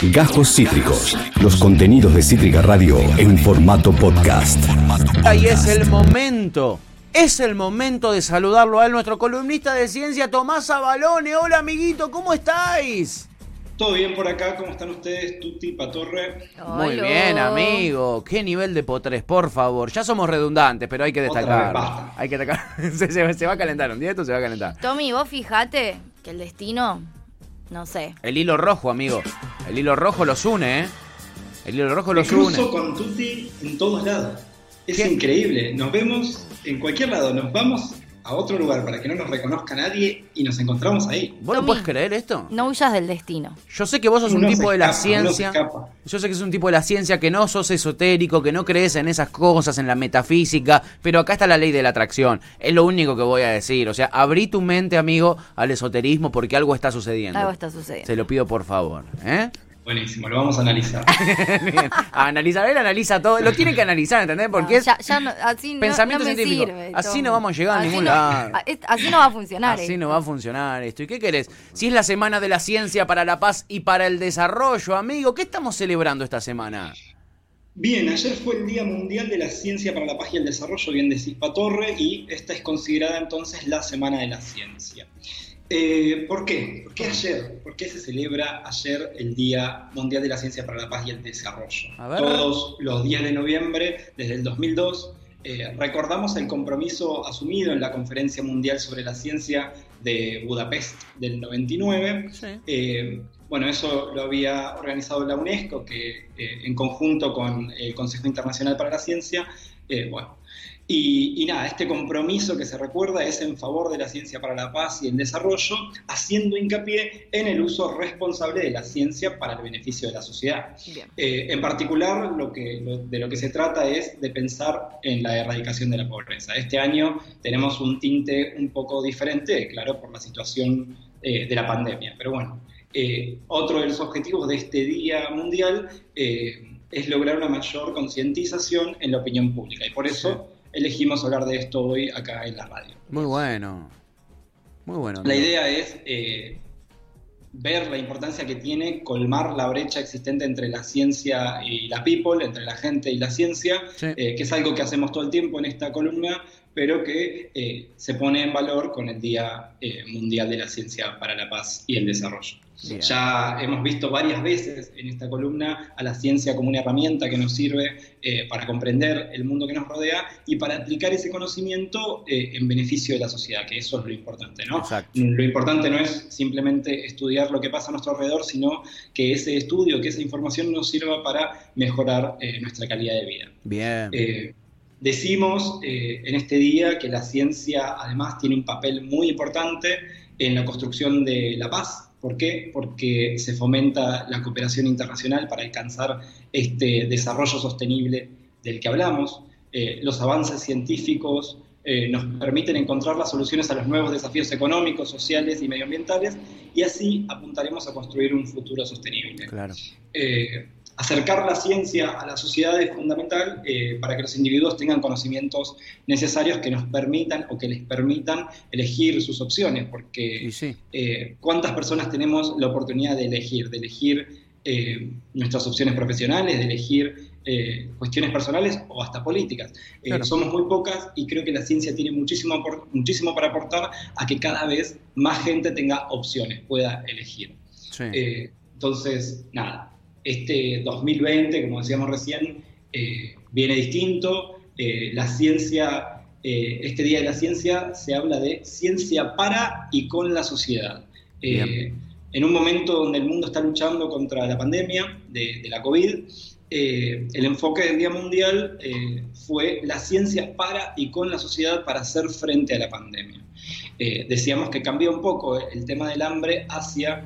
Gajos Cítricos. Los contenidos de Cítrica Radio en formato podcast. Ahí es el momento. Es el momento de saludarlo a él, nuestro columnista de ciencia, Tomás Abalone. Hola, amiguito, ¿cómo estáis? Todo bien por acá, ¿cómo están ustedes? Tuti, Patorre. Muy bien, amigo. Qué nivel de potres, por favor. Ya somos redundantes, pero hay que destacar. Hay que destacar. se, va a calentar un día, esto se va a calentar. Tommy, vos fijate que el destino, no sé. El hilo rojo, amigo. El hilo rojo los une, ¿eh? El hilo rojo los une. Incluso con Tuti en todos lados. Es increíble. Nos vemos en cualquier lado. Nos vamos a otro lugar para que no nos reconozca nadie y nos encontramos ahí. ¿Vos no puedes creer esto? No huyas del destino. Yo sé que vos sos un tipo de la ciencia. Yo sé que sos un tipo de la ciencia que no sos esotérico, que no crees en esas cosas, en la metafísica, pero acá está la ley de la atracción. Es lo único que voy a decir. O sea, abrí tu mente, amigo, al esoterismo porque algo está sucediendo. Algo está sucediendo. Se lo pido por favor. ¿eh? Buenísimo, lo vamos a analizar. A analizar, él analiza todo, lo tiene que analizar, ¿entendés? Porque es así pensamiento científico. así no vamos a llegar a ningún lado. Así no va a funcionar. Así no va a funcionar esto. ¿Y qué querés? Si es la semana de la ciencia para la paz y para el desarrollo, amigo, ¿qué estamos celebrando esta semana? Bien, ayer fue el Día Mundial de la Ciencia para la Paz y el Desarrollo, bien decís Torre, y esta es considerada entonces la Semana de la Ciencia. Eh, ¿Por qué? ¿Por qué ayer? ¿Por qué se celebra ayer el Día Mundial de la Ciencia para la Paz y el Desarrollo? Todos los días de noviembre, desde el 2002, eh, recordamos el compromiso asumido en la Conferencia Mundial sobre la Ciencia de Budapest del 99. Eh, bueno, eso lo había organizado la UNESCO, que en conjunto con el Consejo Internacional para la Ciencia, bueno, y, nada, este compromiso que se recuerda es en favor de la ciencia para la paz y el desarrollo, haciendo hincapié en el uso responsable de la ciencia para el beneficio de la sociedad. Eh, en particular, lo que, de lo que se trata es de pensar en la erradicación de la pobreza. Este año tenemos un tinte un poco diferente, claro, por la situación eh, de la pandemia. Pero bueno, eh, otro de los objetivos de este Día Mundial es lograr una mayor concientización en la opinión pública. Y por eso elegimos hablar de esto hoy acá en la radio. Muy bueno. Muy bueno. La idea es eh, ver la importancia que tiene colmar la brecha existente entre la ciencia y la people, entre la gente y la ciencia, eh, que es algo que hacemos todo el tiempo en esta columna, pero que eh, se pone en valor con el Día Mundial de la Ciencia para la Paz y el Desarrollo. Ya hemos visto varias veces en esta columna a la ciencia como una herramienta que nos sirve eh, para comprender el mundo que nos rodea y para aplicar ese conocimiento eh, en beneficio de la sociedad, que eso es lo importante, ¿no? Lo importante no es simplemente estudiar lo que pasa a nuestro alrededor, sino que ese estudio, que esa información nos sirva para mejorar eh, nuestra calidad de vida. Bien. decimos en este día que la ciencia además tiene un papel muy importante en la construcción de la paz ¿Por qué? Porque se fomenta la cooperación internacional para alcanzar este desarrollo sostenible del que hablamos. Eh, los avances científicos eh, nos permiten encontrar las soluciones a los nuevos desafíos económicos, sociales y medioambientales y así apuntaremos a construir un futuro sostenible. Claro. Eh, acercar la ciencia a la sociedad es fundamental eh, para que los individuos tengan conocimientos necesarios que nos permitan o que les permitan elegir sus opciones, porque eh, ¿cuántas personas tenemos la oportunidad de elegir? De elegir eh, nuestras opciones profesionales, de elegir cuestiones personales o hasta políticas. Somos muy pocas y creo que la ciencia tiene muchísimo, muchísimo para aportar a que cada vez más gente tenga opciones, pueda elegir. entonces, nada, este 2020, como decíamos recién, eh, viene distinto. Eh, la ciencia, eh, este Día de la Ciencia se habla de ciencia para y con la sociedad. en un momento donde el mundo está luchando contra la pandemia de, de la COVID, el enfoque del Día Mundial fue la ciencia para y con la sociedad para hacer frente a la pandemia. decíamos que cambió un poco el tema del hambre hacia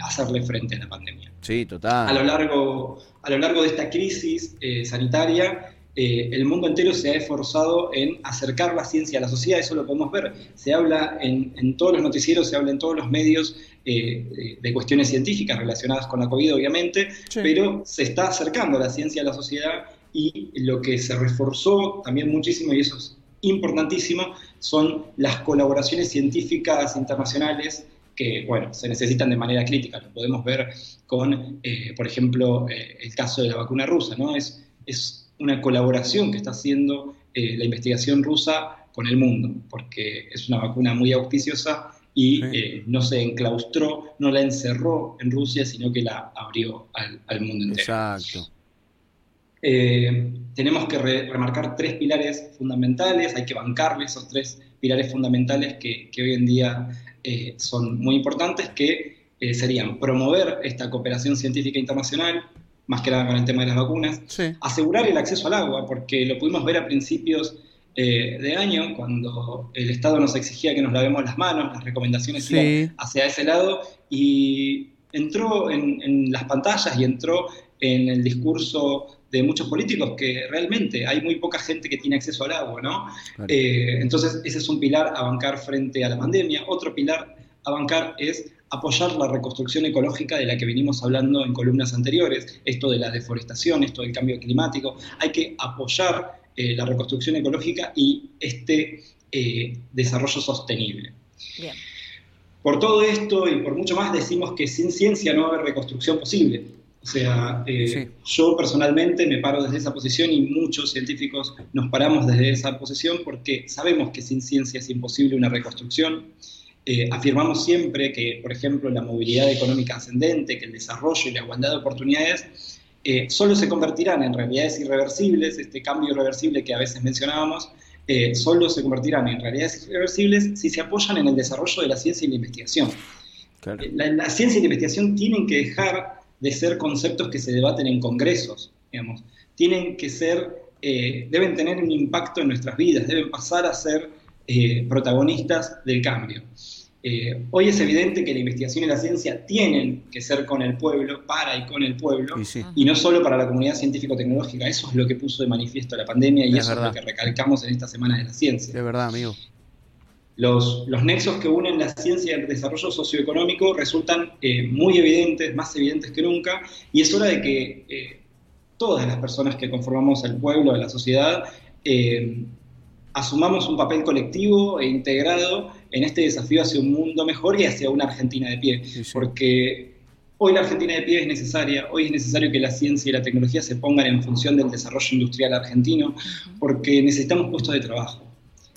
hacerle frente a la pandemia. Sí, total. A lo largo, a lo largo de esta crisis eh, sanitaria, eh, el mundo entero se ha esforzado en acercar la ciencia a la sociedad, eso lo podemos ver. Se habla en, todos los noticieros, se habla en todos los medios eh, de cuestiones científicas relacionadas con la COVID, obviamente, pero se está acercando la ciencia a la sociedad y lo que se reforzó también muchísimo, y eso es importantísimo, son las colaboraciones científicas internacionales que, bueno, se necesitan de manera crítica. Lo podemos ver con, eh, por ejemplo, eh, el caso de la vacuna rusa, ¿no? Es, es una colaboración que está haciendo eh, la investigación rusa con el mundo, porque es una vacuna muy auspiciosa y no se enclaustró, no la encerró en Rusia, sino que la abrió al, mundo entero. Exacto. tenemos que remarcar tres pilares fundamentales, hay que bancarle esos tres pilares fundamentales que, que hoy en día eh, son muy importantes, que eh, serían promover esta cooperación científica internacional, más que nada con el tema de las vacunas, asegurar el acceso al agua, porque lo pudimos ver a principios eh, de año, cuando el Estado nos exigía que nos lavemos las manos, las recomendaciones iban hacia ese lado, y entró en, las pantallas y entró en el discurso de muchos políticos que realmente hay muy poca gente que tiene acceso al agua, ¿no? Eh, entonces, ese es un pilar a bancar frente a la pandemia. Otro pilar a bancar es apoyar la reconstrucción ecológica de la que venimos hablando en columnas anteriores, esto de la deforestación, esto del cambio climático. Hay que apoyar eh, la reconstrucción ecológica y este eh, desarrollo sostenible. Por todo esto y por mucho más decimos que sin ciencia no va a haber reconstrucción posible. O sea, eh, yo personalmente me paro desde esa posición y muchos científicos nos paramos desde esa posición porque sabemos que sin ciencia es imposible una reconstrucción. Eh, afirmamos siempre que, por ejemplo, la movilidad económica ascendente, que el desarrollo y la igualdad de oportunidades eh, solo se convertirán en realidades irreversibles, este cambio irreversible que a veces mencionábamos, solo se convertirán en realidades irreversibles si se apoyan en el desarrollo de la ciencia y la investigación. La, la, ciencia y la investigación tienen que dejar de ser conceptos que se debaten en congresos, digamos. Tienen que ser, eh, deben tener un impacto en nuestras vidas, deben pasar a ser eh, protagonistas del cambio. Eh, hoy es evidente que la investigación y la ciencia tienen que ser con el pueblo, para y con el pueblo, y, no solo para la comunidad científico-tecnológica. Eso es lo que puso de manifiesto la pandemia y eso es lo que recalcamos en esta Semana de la Ciencia. De verdad, amigo. Los, nexos que unen la ciencia y el desarrollo socioeconómico resultan eh, muy evidentes, más evidentes que nunca, y es hora de que eh, todas las personas que conformamos el pueblo, la sociedad, eh, asumamos un papel colectivo e integrado en este desafío hacia un mundo mejor y hacia una Argentina de pie. Porque hoy la Argentina de pie es necesaria, hoy es necesario que la ciencia y la tecnología se pongan en función del desarrollo industrial argentino, porque necesitamos puestos de trabajo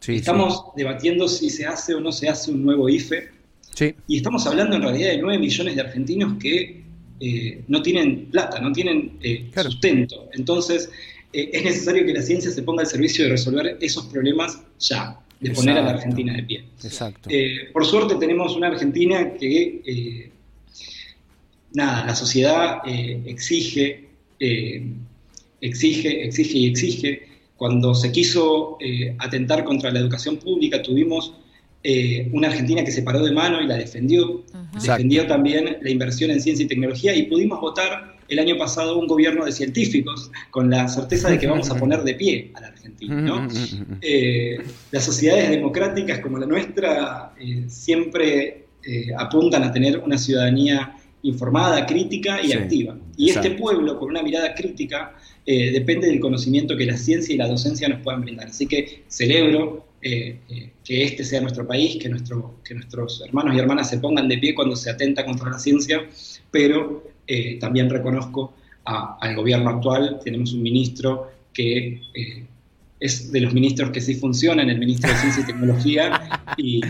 estamos debatiendo si se hace o no se hace un nuevo IFE. Y estamos hablando en realidad de 9 millones de argentinos que eh, no tienen plata, no tienen eh, sustento. Entonces, eh, es necesario que la ciencia se ponga al servicio de resolver esos problemas ya, de poner a la Argentina de pie. Exacto. por suerte tenemos una Argentina que, nada, la sociedad exige, exige, exige y exige cuando se quiso eh, atentar contra la educación pública, tuvimos eh, una Argentina que se paró de mano y la defendió. Defendió también la inversión en ciencia y tecnología y pudimos votar el año pasado un gobierno de científicos con la certeza de que vamos a poner de pie a la Argentina. Eh, las sociedades democráticas como la nuestra siempre apuntan a tener una ciudadanía informada, crítica y activa. Y este pueblo, con una mirada crítica, eh, depende del conocimiento que la ciencia y la docencia nos puedan brindar. Así que celebro eh, eh, que este sea nuestro país, que, nuestro, que nuestros hermanos y hermanas se pongan de pie cuando se atenta contra la ciencia, pero también reconozco al gobierno actual, tenemos un ministro que es de los ministros que sí funcionan, el ministro de Ciencia y Tecnología, y,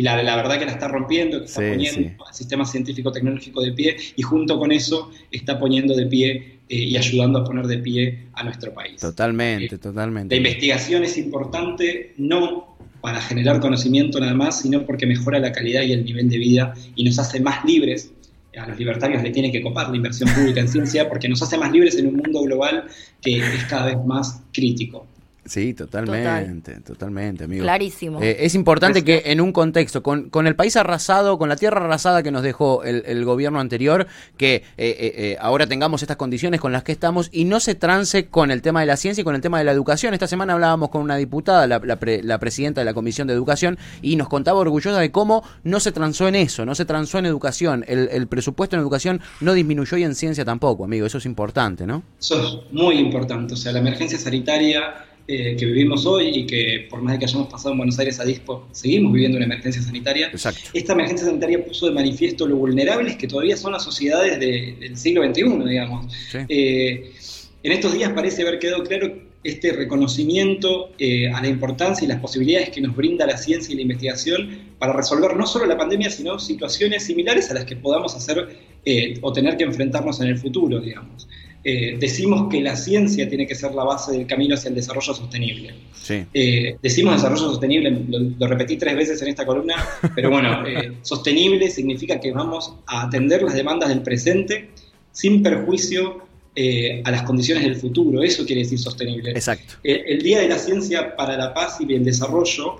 la, la, verdad que la está rompiendo, que está poniendo el sistema científico-tecnológico de pie, y junto con eso está poniendo de pie eh, y ayudando a poner de pie a nuestro país. Totalmente, eh, totalmente. La investigación es importante no para generar conocimiento nada más, sino porque mejora la calidad y el nivel de vida y nos hace más libres a los libertarios le tiene que copar la inversión pública en ciencia porque nos hace más libres en un mundo global que es cada vez más crítico. Sí, totalmente, totalmente, amigo. Clarísimo. Eh, es importante que en un contexto, con, con, el país arrasado, con la tierra arrasada que nos dejó el, gobierno anterior, que eh, eh, ahora tengamos estas condiciones con las que estamos y no se trance con el tema de la ciencia y con el tema de la educación. Esta semana hablábamos con una diputada, la, la, presidenta de la Comisión de Educación, y nos contaba orgullosa de cómo no se transó en eso, no se transó en educación. El, el presupuesto en educación no disminuyó y en ciencia tampoco, amigo. Eso es importante, ¿no? Eso es muy importante. O sea, la emergencia sanitaria eh, que vivimos hoy y que por más de que hayamos pasado en Buenos Aires a Dispo, seguimos viviendo una emergencia sanitaria. Exacto. Esta emergencia sanitaria puso de manifiesto lo vulnerables que todavía son las sociedades del siglo XXI, digamos. Eh, en estos días parece haber quedado claro este reconocimiento eh, a la importancia y las posibilidades que nos brinda la ciencia y la investigación para resolver no solo la pandemia, sino situaciones similares a las que podamos hacer o tener que enfrentarnos en el futuro, digamos. Eh, decimos que la ciencia tiene que ser la base del camino hacia el desarrollo sostenible. Eh, decimos desarrollo sostenible, lo, repetí tres veces en esta columna, pero bueno, eh, sostenible significa que vamos a atender las demandas del presente sin perjuicio a las condiciones del futuro. Eso quiere decir sostenible. Exacto. el Día de la Ciencia para la Paz y el Desarrollo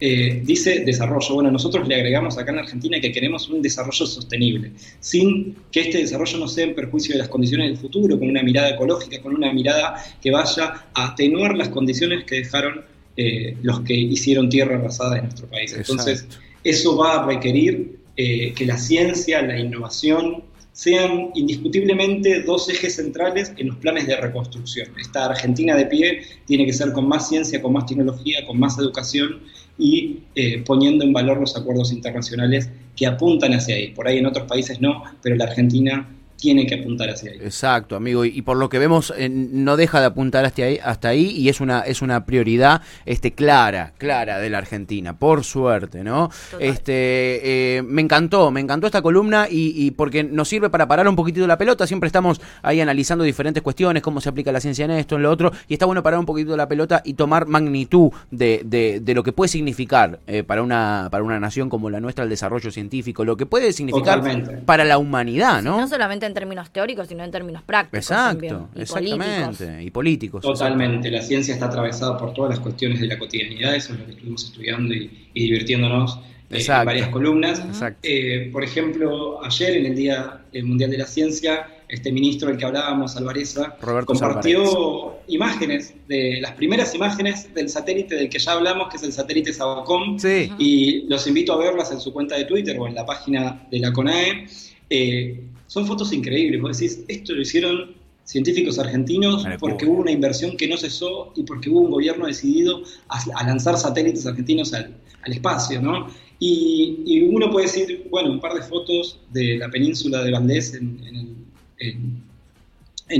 eh, dice desarrollo. Bueno, nosotros le agregamos acá en Argentina que queremos un desarrollo sostenible, sin que este desarrollo no sea en perjuicio de las condiciones del futuro, con una mirada ecológica, con una mirada que vaya a atenuar las condiciones que dejaron eh, los que hicieron tierra arrasada en nuestro país. Entonces, eso va a requerir eh, que la ciencia, la innovación, sean indiscutiblemente dos ejes centrales en los planes de reconstrucción. Esta Argentina de pie tiene que ser con más ciencia, con más tecnología, con más educación y eh, poniendo en valor los acuerdos internacionales que apuntan hacia ahí. Por ahí en otros países no, pero la Argentina tiene que apuntar hacia ahí. Exacto, amigo, y, por lo que vemos eh, no deja de apuntar hasta ahí, hasta ahí y es una es una prioridad este clara, clara de la Argentina, por suerte, ¿no? Este eh, me encantó, me encantó esta columna y, porque nos sirve para parar un poquitito la pelota, siempre estamos ahí analizando diferentes cuestiones, cómo se aplica la ciencia en esto, en lo otro, y está bueno parar un poquitito la pelota y tomar magnitud de, de, lo que puede significar eh, para una para una nación como la nuestra el desarrollo científico, lo que puede significar para la humanidad, ¿no? no solamente en términos teóricos, sino en términos prácticos. Exacto, y exactamente. Políticos. Y políticos. Totalmente. La ciencia está atravesada por todas las cuestiones de la cotidianidad, eso es lo que estuvimos estudiando y, divirtiéndonos eh, en varias columnas. Eh, por ejemplo, ayer en el Día Mundial de la Ciencia, este ministro del que hablábamos, Alvareza, compartió imágenes, de las primeras imágenes del satélite del que ya hablamos, que es el satélite Sabacom, y los invito a verlas en su cuenta de Twitter o en la página de la CONAE. Eh, son fotos increíbles. Vos decís, esto lo hicieron científicos argentinos porque hubo una inversión que no cesó y porque hubo un gobierno decidido a, lanzar satélites argentinos al, espacio, ¿no? Y, uno puede decir, bueno, un par de fotos de la península de Valdés en,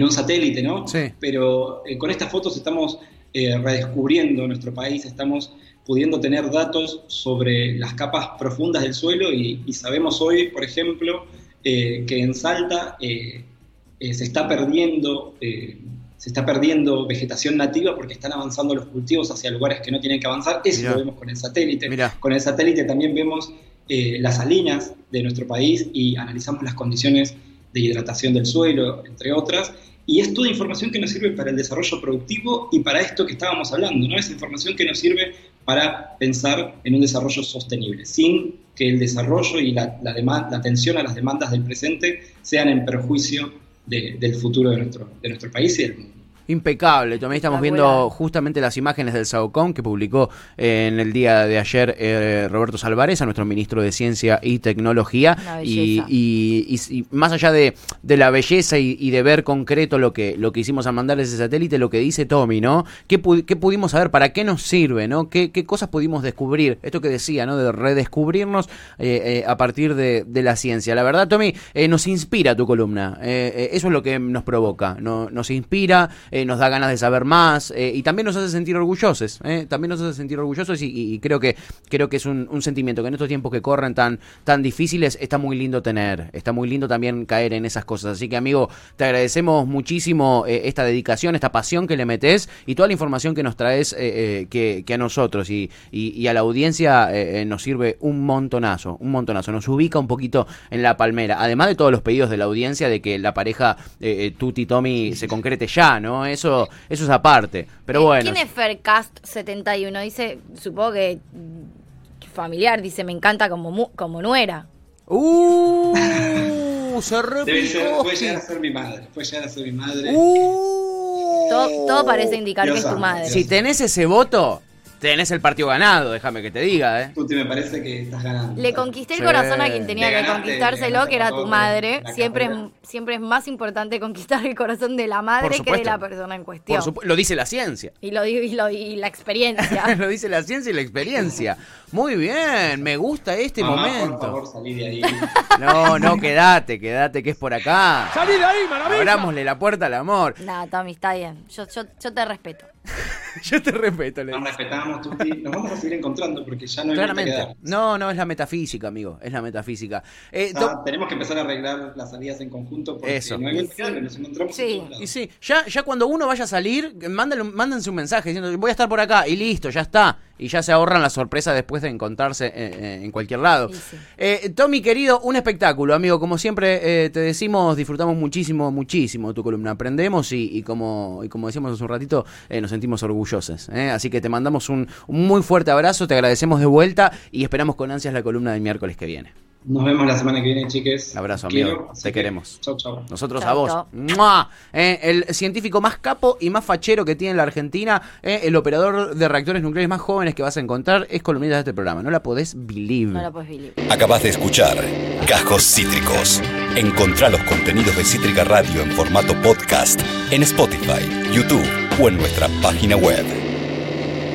un satélite, ¿no? Sí. Pero eh, con estas fotos estamos eh, redescubriendo nuestro país, estamos pudiendo tener datos sobre las capas profundas del suelo y, y sabemos hoy, por ejemplo, eh, que en Salta eh, eh, se está perdiendo se está perdiendo vegetación nativa porque están avanzando los cultivos hacia lugares que no tienen que avanzar. Eso lo vemos con el satélite. Con el satélite también vemos las salinas de nuestro país y analizamos las condiciones de hidratación del suelo, entre otras. Y es toda información que nos sirve para el desarrollo productivo y para esto que estábamos hablando, ¿no? Es información que nos sirve para pensar en un desarrollo sostenible, sin que el desarrollo y la, la, atención a las demandas del presente sean en perjuicio del futuro de de nuestro país y del mundo. Impecable. También estamos viendo justamente las imágenes del SAOCOM que publicó eh, en el día de ayer eh, Roberto Salvarez, a nuestro ministro de Ciencia y Tecnología. Y, y, más allá de, la belleza y, de ver concreto lo que, lo que hicimos al mandar ese satélite, lo que dice Tommy, ¿no? ¿Qué, pudimos saber? ¿Para qué nos sirve? ¿no? ¿Qué, cosas pudimos descubrir? Esto que decía, ¿no? De redescubrirnos eh, a partir de, la ciencia. La verdad, Tommy, nos inspira tu columna. eso es lo que nos provoca. No, nos inspira. Eh, nos da ganas de saber más eh, y también nos hace sentir orgullosos, eh, también nos hace sentir orgullosos y, creo que creo que es un, sentimiento que en estos tiempos que corren tan tan difíciles está muy lindo tener, está muy lindo también caer en esas cosas, así que amigo, te agradecemos muchísimo esta dedicación, esta pasión que le metes y toda la información que nos traes que, a nosotros. Y, y, a la audiencia nos sirve un montonazo, un montonazo, nos ubica un poquito en la palmera, además de todos los pedidos de la audiencia de que la pareja Tuti Tommy se concrete ya, ¿no? Eso, eso es aparte. Pero bueno. ¿Quién es Faircast71? Dice, supongo que familiar, dice, me encanta como, como nuera. ¡Uh! se puede llegar a ser mi madre. Puede llegar a ser mi madre. Uh, todo, parece indicar que es tu madre. Si tenés ese voto, tenés el partido ganado, déjame que te diga, ¿eh? Tuti, me parece que estás ganando. Le conquisté el Sí. corazón a quien tenía que conquistárselo, que era tu madre. Siempre es, siempre es más importante conquistar el corazón de la madre que de la persona en cuestión. Por lo dice la ciencia. y, lo, digo- y, lo- y la experiencia. lo dice la ciencia y la experiencia. Muy bien, me gusta este Mamá, momento. por favor, salí de ahí. No, no, quédate, quédate que es por acá. ¡Salí de ahí, maravilla! Abrámosle la puerta al amor. Nada, Tommy, está bien. Yo, yo, yo te respeto. Yo te respeto, le Nos respetamos, Tuti. Nos vamos a seguir encontrando porque ya no hay Claramente. No, no, es la metafísica, amigo. Es la metafísica. Eh, Ah, tenemos que empezar a arreglar las salidas en conjunto porque Eso. no hay que dar, nos encontramos Sí. en todos lados. y sí, ya, ya cuando uno vaya a salir, mándale, mándense un mensaje diciendo voy a estar por acá y listo, ya está. Y ya se ahorran la sorpresa después de encontrarse eh, eh, en cualquier lado. Sí. Eh, Tommy, querido, un espectáculo, amigo. Como siempre eh, te decimos, disfrutamos muchísimo, muchísimo tu columna. Aprendemos y, y como, y como decíamos hace un ratito, eh, nos sentimos orgullosos. ¿eh? Así que te mandamos un, un muy fuerte abrazo, te agradecemos de vuelta y esperamos con ansias la columna del miércoles que viene. Nos vemos la semana que viene, chiques. Abrazo, quiero, amigo. Te que queremos. Chau, chau. Nosotros Chau, a vos. Eh, el científico más capo y más fachero que tiene la Argentina, eh, el operador de reactores nucleares más jóvenes que vas a encontrar, es columnista de este programa. No la podés believe. No. Acabas de escuchar Cajos Cítricos. Encontrá los contenidos de Cítrica Radio en formato podcast en Spotify, YouTube o en nuestra página web.